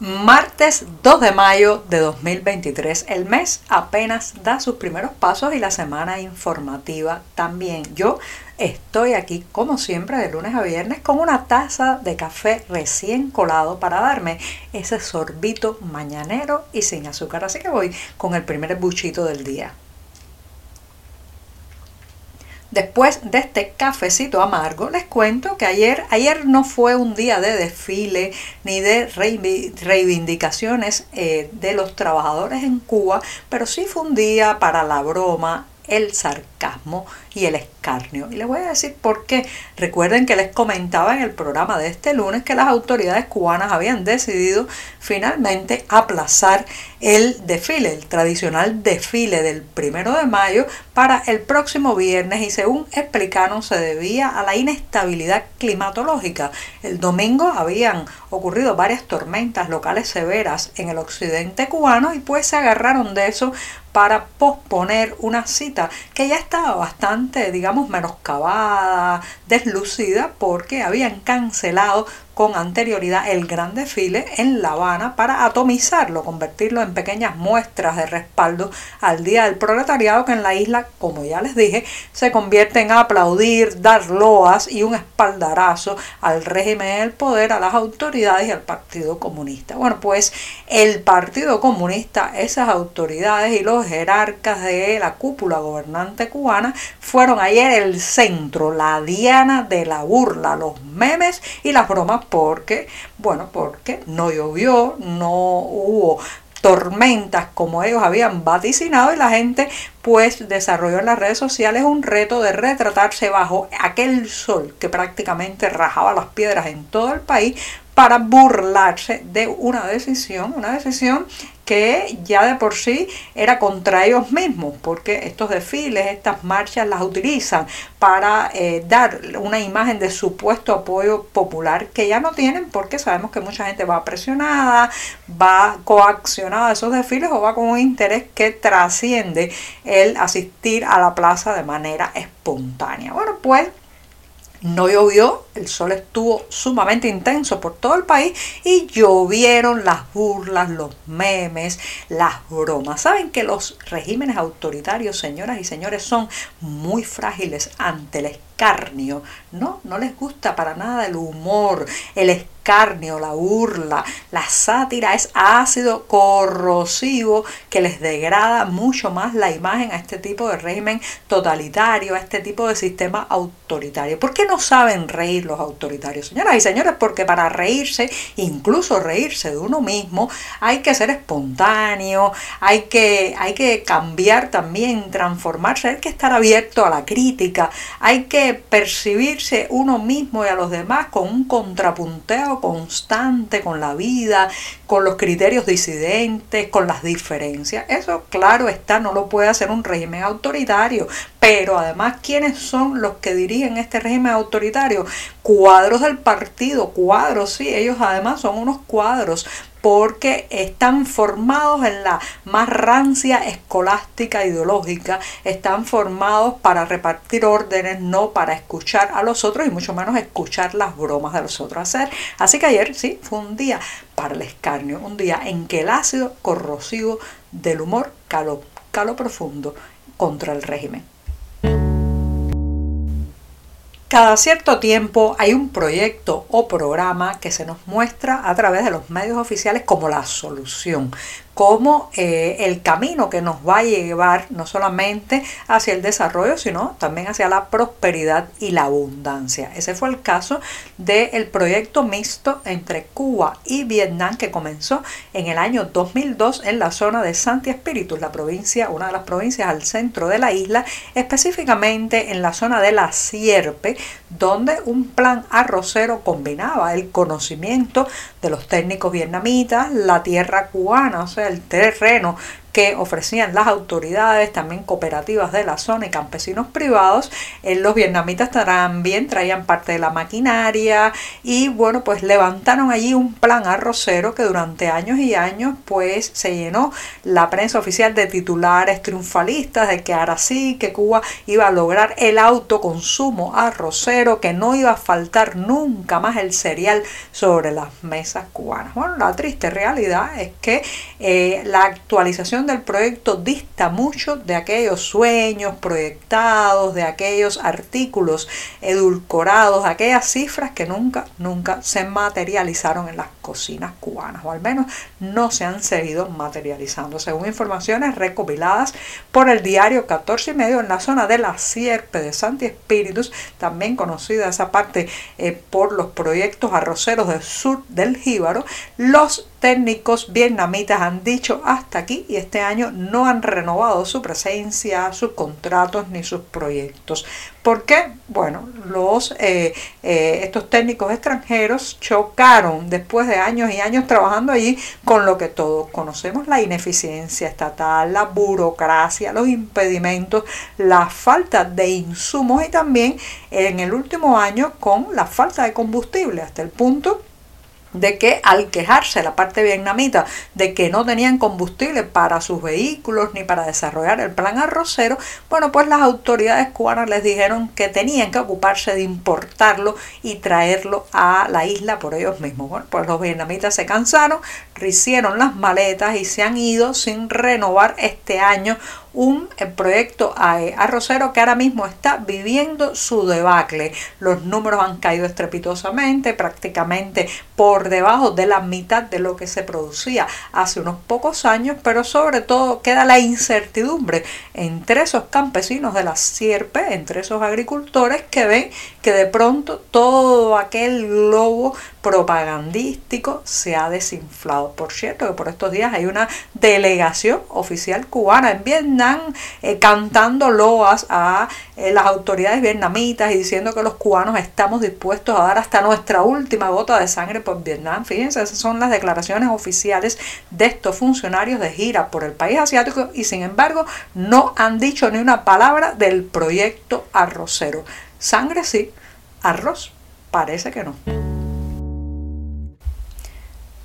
Martes 2 de mayo de 2023. El mes apenas da sus primeros pasos y la semana informativa también. Yo estoy aquí como siempre de lunes a viernes con una taza de café recién colado para darme ese sorbito mañanero y sin azúcar. Así que voy con el primer buchito del día. Después de este cafecito amargo, les cuento que ayer, ayer no fue un día de desfile ni de reivindicaciones eh, de los trabajadores en Cuba, pero sí fue un día para la broma, el sarcasmo y el escarnio. Y les voy a decir por qué. Recuerden que les comentaba en el programa de este lunes que las autoridades cubanas habían decidido finalmente aplazar el desfile, el tradicional desfile del primero de mayo para el próximo viernes y según explicaron se debía a la inestabilidad climatológica. El domingo habían ocurrido varias tormentas locales severas en el occidente cubano y pues se agarraron de eso para posponer una cita que ya estaba bastante, digamos, menoscabada, deslucida, porque habían cancelado con anterioridad el gran desfile en La Habana para atomizarlo, convertirlo en pequeñas muestras de respaldo al Día del Proletariado que en la isla, como ya les dije, se convierte en aplaudir, dar loas y un espaldarazo al régimen del poder, a las autoridades y al Partido Comunista. Bueno, pues el Partido Comunista, esas autoridades y los jerarcas de la cúpula gobernante cubana fueron ayer el centro, la diana de la burla, los memes y las bromas porque, bueno, porque no llovió, no hubo tormentas como ellos habían vaticinado y la gente pues desarrolló en las redes sociales un reto de retratarse bajo aquel sol que prácticamente rajaba las piedras en todo el país para burlarse de una decisión, una decisión que ya de por sí era contra ellos mismos, porque estos desfiles, estas marchas las utilizan para eh, dar una imagen de supuesto apoyo popular que ya no tienen porque sabemos que mucha gente va presionada, va coaccionada a esos desfiles o va con un interés que trasciende el asistir a la plaza de manera espontánea. Bueno, pues no llovió, el sol estuvo sumamente intenso por todo el país y llovieron las burlas, los memes, las bromas. Saben que los regímenes autoritarios, señoras y señores, son muy frágiles ante el escarnio. No, no les gusta para nada el humor, el escarnio, la burla, la sátira es ácido corrosivo que les degrada mucho más la imagen a este tipo de régimen totalitario, a este tipo de sistema autoritario. ¿Por qué no saben reír los autoritarios? Señoras y señores, porque para reírse, incluso reírse de uno mismo, hay que ser espontáneo, hay que, hay que cambiar también, transformarse, hay que estar abierto a la crítica, hay que percibirse uno mismo y a los demás con un contrapunteo constante con la vida, con los criterios disidentes, con las diferencias. Eso, claro está, no lo puede hacer un régimen autoritario. Pero además, ¿quiénes son los que dirigen este régimen autoritario? Cuadros del partido, cuadros, sí, ellos además son unos cuadros porque están formados en la más rancia escolástica ideológica, están formados para repartir órdenes, no para escuchar a los otros y mucho menos escuchar las bromas de los otros hacer. Así que ayer sí fue un día para el escarnio, un día en que el ácido corrosivo del humor caló, caló profundo contra el régimen. Cada cierto tiempo hay un proyecto o programa que se nos muestra a través de los medios oficiales como la solución, como eh, el camino que nos va a llevar no solamente hacia el desarrollo, sino también hacia la prosperidad y la abundancia. Ese fue el caso del proyecto mixto entre Cuba y Vietnam que comenzó en el año 2002 en la zona de Santi Espíritus, la provincia, una de las provincias al centro de la isla, específicamente en la zona de la Sierpe, donde un plan arrocero combinaba el conocimiento de los técnicos vietnamitas, la tierra cubana, o sea, el terreno que ofrecían las autoridades, también cooperativas de la zona y campesinos privados. Eh, los vietnamitas también traían parte de la maquinaria y bueno, pues levantaron allí un plan arrocero que durante años y años pues se llenó la prensa oficial de titulares triunfalistas de que ahora sí, que Cuba iba a lograr el autoconsumo arrocero, que no iba a faltar nunca más el cereal sobre las mesas cubanas. Bueno, la triste realidad es que eh, la actualización del proyecto dista mucho de aquellos sueños proyectados, de aquellos artículos edulcorados, aquellas cifras que nunca, nunca se materializaron en las cocinas cubanas, o al menos no se han seguido materializando, según informaciones recopiladas por el diario 14 y medio en la zona de la Sierpe de Santi Espíritus, también conocida esa parte eh, por los proyectos arroceros del sur del Jíbaro, los técnicos vietnamitas han dicho hasta aquí y este año no han renovado su presencia, sus contratos ni sus proyectos. ¿Por qué? Bueno, los, eh, eh, estos técnicos extranjeros chocaron después de años y años trabajando allí con lo que todos conocemos, la ineficiencia estatal, la burocracia, los impedimentos, la falta de insumos y también en el último año con la falta de combustible hasta el punto de que al quejarse la parte vietnamita de que no tenían combustible para sus vehículos ni para desarrollar el plan arrocero, bueno, pues las autoridades cubanas les dijeron que tenían que ocuparse de importarlo y traerlo a la isla por ellos mismos. Bueno, pues los vietnamitas se cansaron, hicieron las maletas y se han ido sin renovar este año un eh, proyecto eh, arrocero que ahora mismo está viviendo su debacle. Los números han caído estrepitosamente, prácticamente por debajo de la mitad de lo que se producía hace unos pocos años, pero sobre todo queda la incertidumbre entre esos campesinos de la sierpe, entre esos agricultores que ven que de pronto todo aquel globo propagandístico se ha desinflado. Por cierto, que por estos días hay una delegación oficial cubana en Vietnam eh, cantando loas a eh, las autoridades vietnamitas y diciendo que los cubanos estamos dispuestos a dar hasta nuestra última gota de sangre por Vietnam. Fíjense, esas son las declaraciones oficiales de estos funcionarios de gira por el país asiático y sin embargo no han dicho ni una palabra del proyecto arrocero. Sangre sí, arroz parece que no.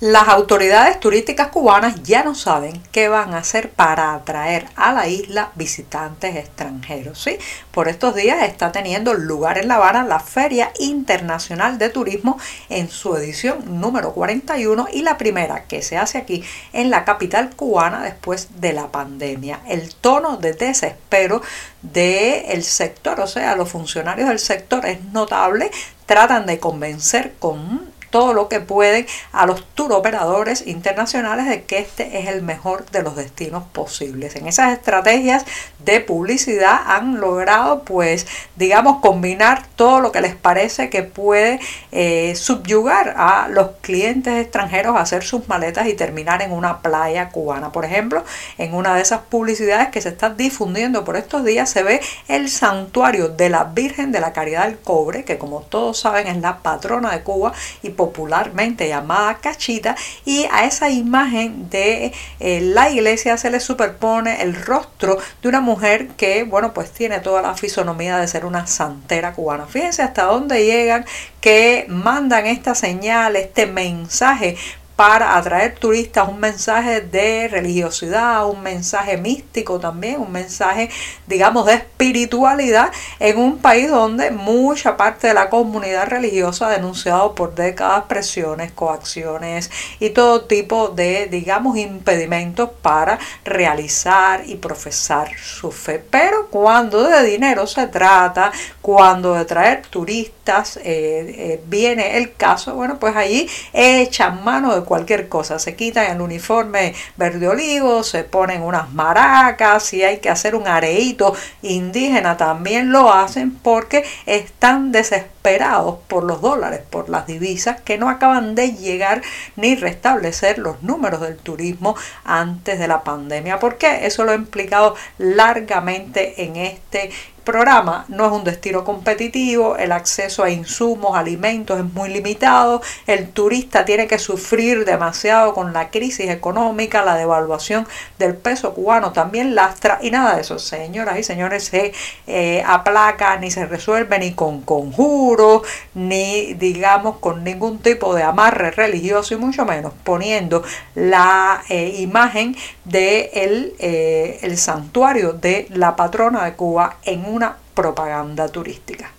Las autoridades turísticas cubanas ya no saben qué van a hacer para atraer a la isla visitantes extranjeros. ¿sí? Por estos días está teniendo lugar en La Habana la Feria Internacional de Turismo en su edición número 41 y la primera que se hace aquí en la capital cubana después de la pandemia. El tono de desespero del sector, o sea, los funcionarios del sector es notable, tratan de convencer con todo lo que pueden a los tour operadores internacionales de que este es el mejor de los destinos posibles. En esas estrategias de publicidad han logrado pues digamos combinar todo lo que les parece que puede eh, subyugar a los clientes extranjeros a hacer sus maletas y terminar en una playa cubana. Por ejemplo, en una de esas publicidades que se está difundiendo por estos días se ve el santuario de la Virgen de la Caridad del Cobre, que como todos saben es la patrona de Cuba y popularmente llamada Cachita, y a esa imagen de eh, la iglesia se le superpone el rostro de una mujer que, bueno, pues tiene toda la fisonomía de ser una santera cubana. Fíjense hasta dónde llegan que mandan esta señal, este mensaje para atraer turistas, un mensaje de religiosidad, un mensaje místico también, un mensaje, digamos, de espiritualidad en un país donde mucha parte de la comunidad religiosa ha denunciado por décadas presiones, coacciones y todo tipo de, digamos, impedimentos para realizar y profesar su fe. Pero cuando de dinero se trata, cuando de traer turistas eh, eh, viene el caso, bueno, pues allí echan mano de cualquier cosa. Se quitan el uniforme verde olivo, se ponen unas maracas, si hay que hacer un areíto indígena también lo hacen porque están desesperados por los dólares, por las divisas que no acaban de llegar ni restablecer los números del turismo antes de la pandemia. ¿Por qué? Eso lo he implicado largamente en este programa no es un destino competitivo, el acceso a insumos, alimentos es muy limitado, el turista tiene que sufrir demasiado con la crisis económica, la devaluación del peso cubano también lastra y nada de eso, señoras y señores, se eh, aplaca ni se resuelve ni con conjuros, ni digamos con ningún tipo de amarre religioso y mucho menos poniendo la eh, imagen de el, eh, el santuario de la patrona de Cuba en una propaganda turística.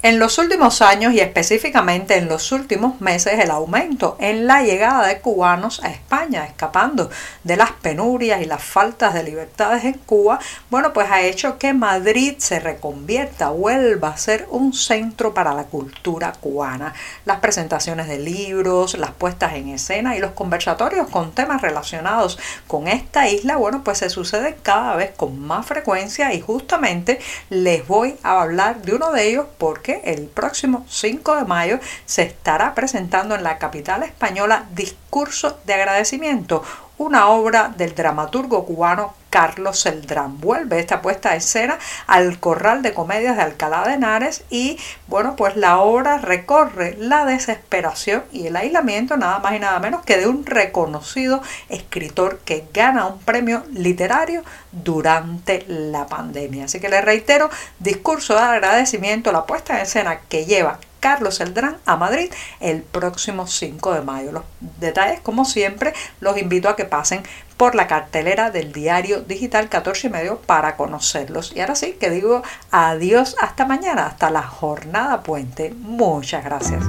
En los últimos años y específicamente en los últimos meses el aumento en la llegada de cubanos a España, escapando de las penurias y las faltas de libertades en Cuba, bueno, pues ha hecho que Madrid se reconvierta, vuelva a ser un centro para la cultura cubana. Las presentaciones de libros, las puestas en escena y los conversatorios con temas relacionados con esta isla, bueno, pues se suceden cada vez con más frecuencia y justamente les voy a hablar de uno de ellos porque el próximo 5 de mayo se estará presentando en la capital española Discurso de Agradecimiento, una obra del dramaturgo cubano Carlos Celdrán. Vuelve esta puesta de escena al Corral de Comedias de Alcalá de Henares y bueno, pues la obra recorre la desesperación y el aislamiento nada más y nada menos que de un reconocido escritor que gana un premio literario durante la pandemia. Así que le reitero, discurso de agradecimiento, la puesta en escena que lleva Carlos Celdrán a Madrid el próximo 5 de mayo. Los detalles, como siempre, los invito a que pasen por la cartelera del diario digital 14 y medio para conocerlos. Y ahora sí, que digo adiós hasta mañana, hasta la jornada puente. Muchas gracias.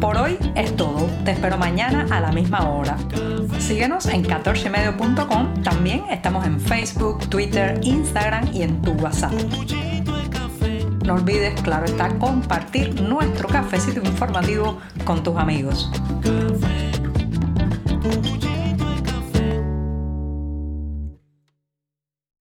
Por hoy es todo. Te espero mañana a la misma hora. Síguenos en 14medio.com. También estamos en Facebook, Twitter, Instagram y en tu WhatsApp. No olvides, claro está, compartir nuestro cafecito informativo con tus amigos. Café,